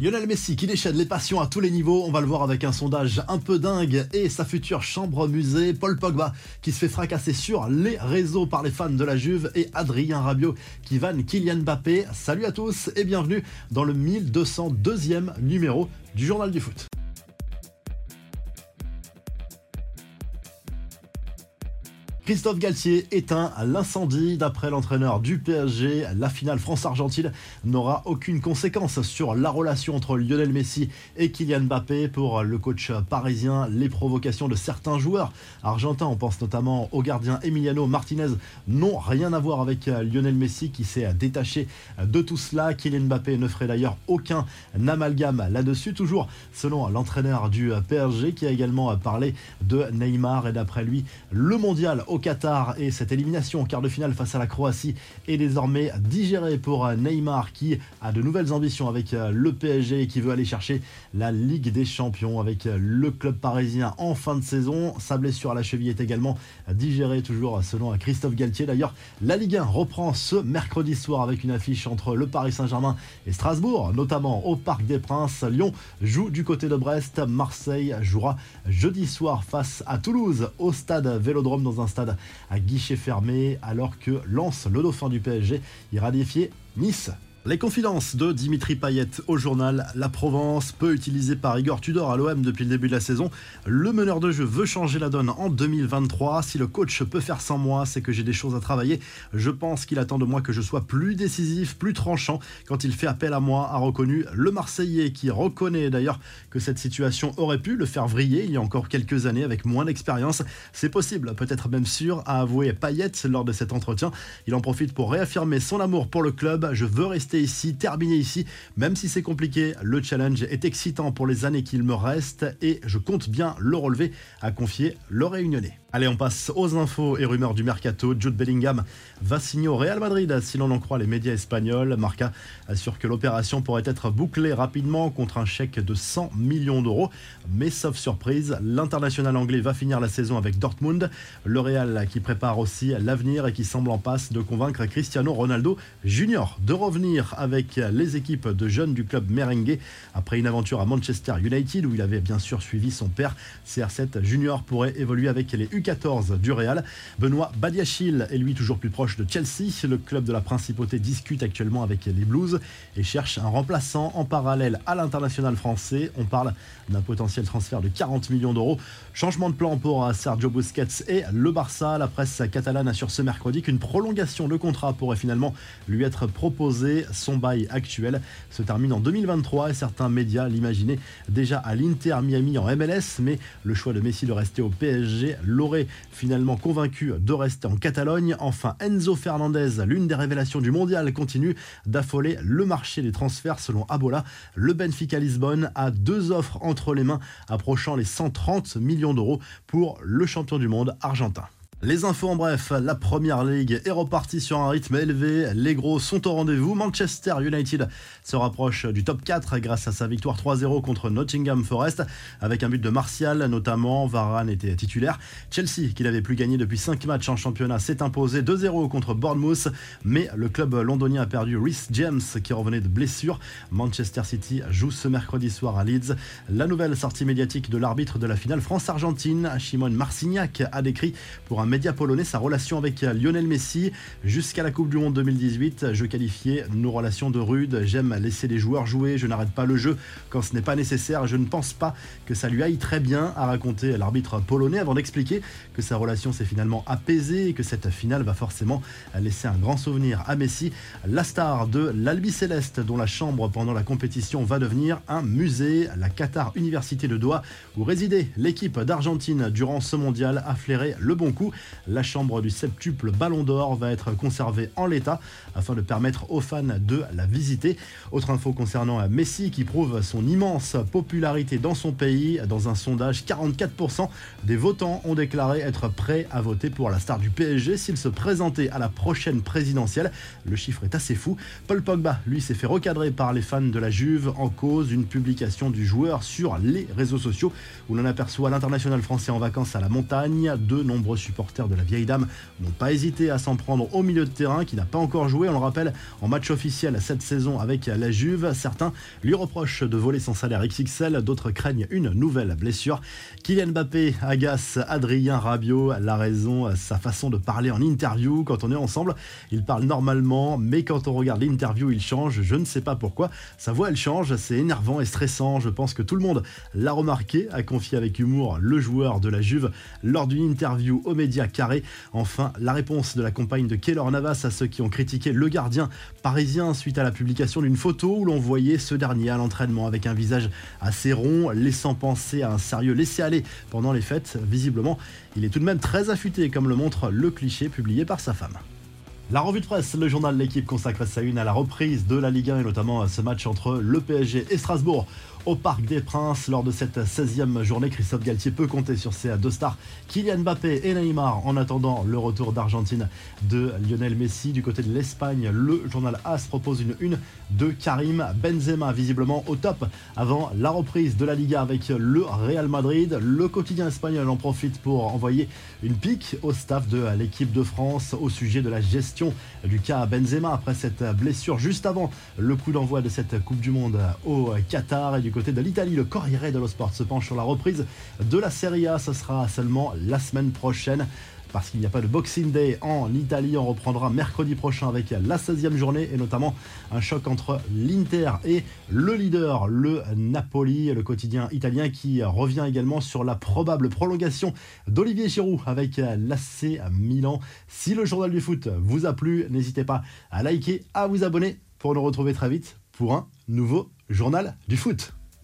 Lionel Messi qui déchaîne les passions à tous les niveaux, on va le voir avec un sondage un peu dingue et sa future chambre musée, Paul Pogba qui se fait fracasser sur les réseaux par les fans de la Juve et Adrien Rabiot qui vanne Kylian Mbappé. Salut à tous et bienvenue dans le 1202e numéro du Journal du Foot. Christophe Galtier éteint l'incendie. D'après l'entraîneur du PSG, la finale France-Argentine n'aura aucune conséquence sur la relation entre Lionel Messi et Kylian Mbappé. Pour le coach parisien, les provocations de certains joueurs argentins, on pense notamment au gardien Emiliano Martinez, n'ont rien à voir avec Lionel Messi qui s'est détaché de tout cela. Kylian Mbappé ne ferait d'ailleurs aucun amalgame là-dessus. Toujours selon l'entraîneur du PSG qui a également parlé de Neymar et d'après lui, le mondial Qatar et cette élimination en quart de finale face à la Croatie est désormais digérée pour Neymar qui a de nouvelles ambitions avec le PSG et qui veut aller chercher la Ligue des Champions avec le club parisien en fin de saison. Sa blessure à la cheville est également digérée toujours selon Christophe Galtier. D'ailleurs, la Ligue 1 reprend ce mercredi soir avec une affiche entre le Paris Saint-Germain et Strasbourg, notamment au Parc des Princes. Lyon joue du côté de Brest. Marseille jouera jeudi soir face à Toulouse au stade Vélodrome dans un stade à guichet fermé alors que Lance, le dauphin du PSG, ira défier Nice. Les confidences de Dimitri Payet au journal La Provence, peu utilisé par Igor Tudor à l'OM depuis le début de la saison. Le meneur de jeu veut changer la donne en 2023. Si le coach peut faire sans moi, c'est que j'ai des choses à travailler. Je pense qu'il attend de moi que je sois plus décisif, plus tranchant. Quand il fait appel à moi, a reconnu le Marseillais qui reconnaît d'ailleurs que cette situation aurait pu le faire vriller il y a encore quelques années avec moins d'expérience. C'est possible, peut-être même sûr, a avoué Payet lors de cet entretien. Il en profite pour réaffirmer son amour pour le club. Je veux rester ici, terminer ici, même si c'est compliqué. Le challenge est excitant pour les années qu'il me reste et je compte bien le relever, a confié le Réunionnais. Allez, on passe aux infos et rumeurs du mercato. Jude Bellingham va signer au Real Madrid si l'on en croit les médias espagnols. Marca assure que l'opération pourrait être bouclée rapidement contre un chèque de 100 millions d'euros. Mais sauf surprise, l'international anglais va finir la saison avec Dortmund. Le Real qui prépare aussi l'avenir et qui semble en passe de convaincre Cristiano Ronaldo Junior de revenir avec les équipes de jeunes du club merengue après une aventure à Manchester United où il avait bien sûr suivi son père. CR7 Junior pourrait évoluer avec les U 14 du Real. Benoît Badiachil est lui toujours plus proche de Chelsea. Le club de la Principauté discute actuellement avec les Blues et cherche un remplaçant en parallèle à l'international français. On parle d'un potentiel transfert de 40 millions d'euros. Changement de plan pour Sergio Busquets et le Barça. La presse catalane assure ce mercredi qu'une prolongation de contrat pourrait finalement lui être proposée. Son bail actuel se termine en 2023 et certains médias l'imaginaient déjà à l'Inter Miami en MLS, mais le choix de Messi de rester au PSG l'aurait finalement convaincu de rester en Catalogne. Enfin, Enzo Fernandez, l'une des révélations du mondial, continue d'affoler le marché des transferts selon Abola. Le Benfica Lisbonne a deux offres entre les mains approchant les 130 millions d'euros pour le champion du monde argentin. Les infos en bref, la première ligue est repartie sur un rythme élevé. Les gros sont au rendez-vous. Manchester United se rapproche du top 4 grâce à sa victoire 3-0 contre Nottingham Forest avec un but de Martial notamment. Varane était titulaire. Chelsea, qui n'avait plus gagné depuis 5 matchs en championnat, s'est imposé 2-0 contre Bournemouth. Mais le club londonien a perdu Rhys James qui revenait de blessure. Manchester City joue ce mercredi soir à Leeds. La nouvelle sortie médiatique de l'arbitre de la finale France-Argentine, Shimon Marcignac, a décrit pour un média polonais sa relation avec Lionel Messi. Jusqu'à la Coupe du Monde 2018, je qualifiais nos relations de rudes. J'aime laisser les joueurs jouer, je n'arrête pas le jeu quand ce n'est pas nécessaire. Je ne pense pas que ça lui aille très bien, à raconter l'arbitre polonais avant d'expliquer que sa relation s'est finalement apaisée et que cette finale va forcément laisser un grand souvenir à Messi. La star de l'Albi Céleste, dont la chambre pendant la compétition va devenir un musée, la Qatar Université de Doha, où résidait l'équipe d'Argentine durant ce mondial, a flairé le bon coup. La chambre du septuple Ballon d'Or va être conservée en l'état afin de permettre aux fans de la visiter. Autre info concernant Messi qui prouve son immense popularité dans son pays. Dans un sondage, 44% des votants ont déclaré être prêts à voter pour la star du PSG s'il se présentait à la prochaine présidentielle. Le chiffre est assez fou. Paul Pogba, lui, s'est fait recadrer par les fans de la Juve en cause d'une publication du joueur sur les réseaux sociaux où l'on aperçoit l'international français en vacances à la montagne. De nombreux supporters supporters de la vieille dame n'ont pas hésité à s'en prendre au milieu de terrain qui n'a pas encore joué, on le rappelle, en match officiel cette saison avec la Juve. Certains lui reprochent de voler son salaire XXL, d'autres craignent une nouvelle blessure. Kylian Mbappé agace Adrien Rabiot, la raison, sa façon de parler en interview. Quand on est ensemble, il parle normalement, mais quand on regarde l'interview, il change. Je ne sais pas pourquoi. Sa voix, elle change, c'est énervant et stressant. Je pense que tout le monde l'a remarqué, a confié avec humour le joueur de la Juve lors d'une interview aux médias carrés. Enfin, la réponse de la compagne de Keylor Navas à ceux qui ont critiqué le gardien parisien suite à la publication d'une photo où l'on voyait ce dernier à l'entraînement avec un visage assez rond, laissant penser à un sérieux laisser-aller pendant les fêtes. Visiblement, il est tout de même très affûté, comme le montre le cliché publié par sa femme. La revue de presse, le journal L'équipe consacre sa une à la reprise de la Ligue 1 et notamment à ce match entre le PSG et Strasbourg au Parc des Princes. Lors de cette 16e journée, Christophe Galtier peut compter sur ses deux stars, Kylian Mbappé et Neymar, en attendant le retour d'Argentine de Lionel Messi. Du côté de l'Espagne, le journal AS propose une une de Karim Benzema, visiblement au top avant la reprise de la Liga avec le Real Madrid. Le quotidien espagnol en profite pour envoyer une pique au staff de l'équipe de France au sujet de la gestion du cas Benzema après cette blessure juste avant le coup d'envoi de cette Coupe du Monde au Qatar et côté de l'Italie, le Corriere dello Sport se penche sur la reprise de la Serie A. Ce sera seulement la semaine prochaine parce qu'il n'y a pas de Boxing Day en Italie. On reprendra mercredi prochain avec la 16e journée et notamment un choc entre l'Inter et le leader, le Napoli, le quotidien italien qui revient également sur la probable prolongation d'Olivier Giroud avec l'AC Milan. Si le journal du foot vous a plu, n'hésitez pas à liker, à vous abonner pour nous retrouver très vite pour un nouveau journal du foot.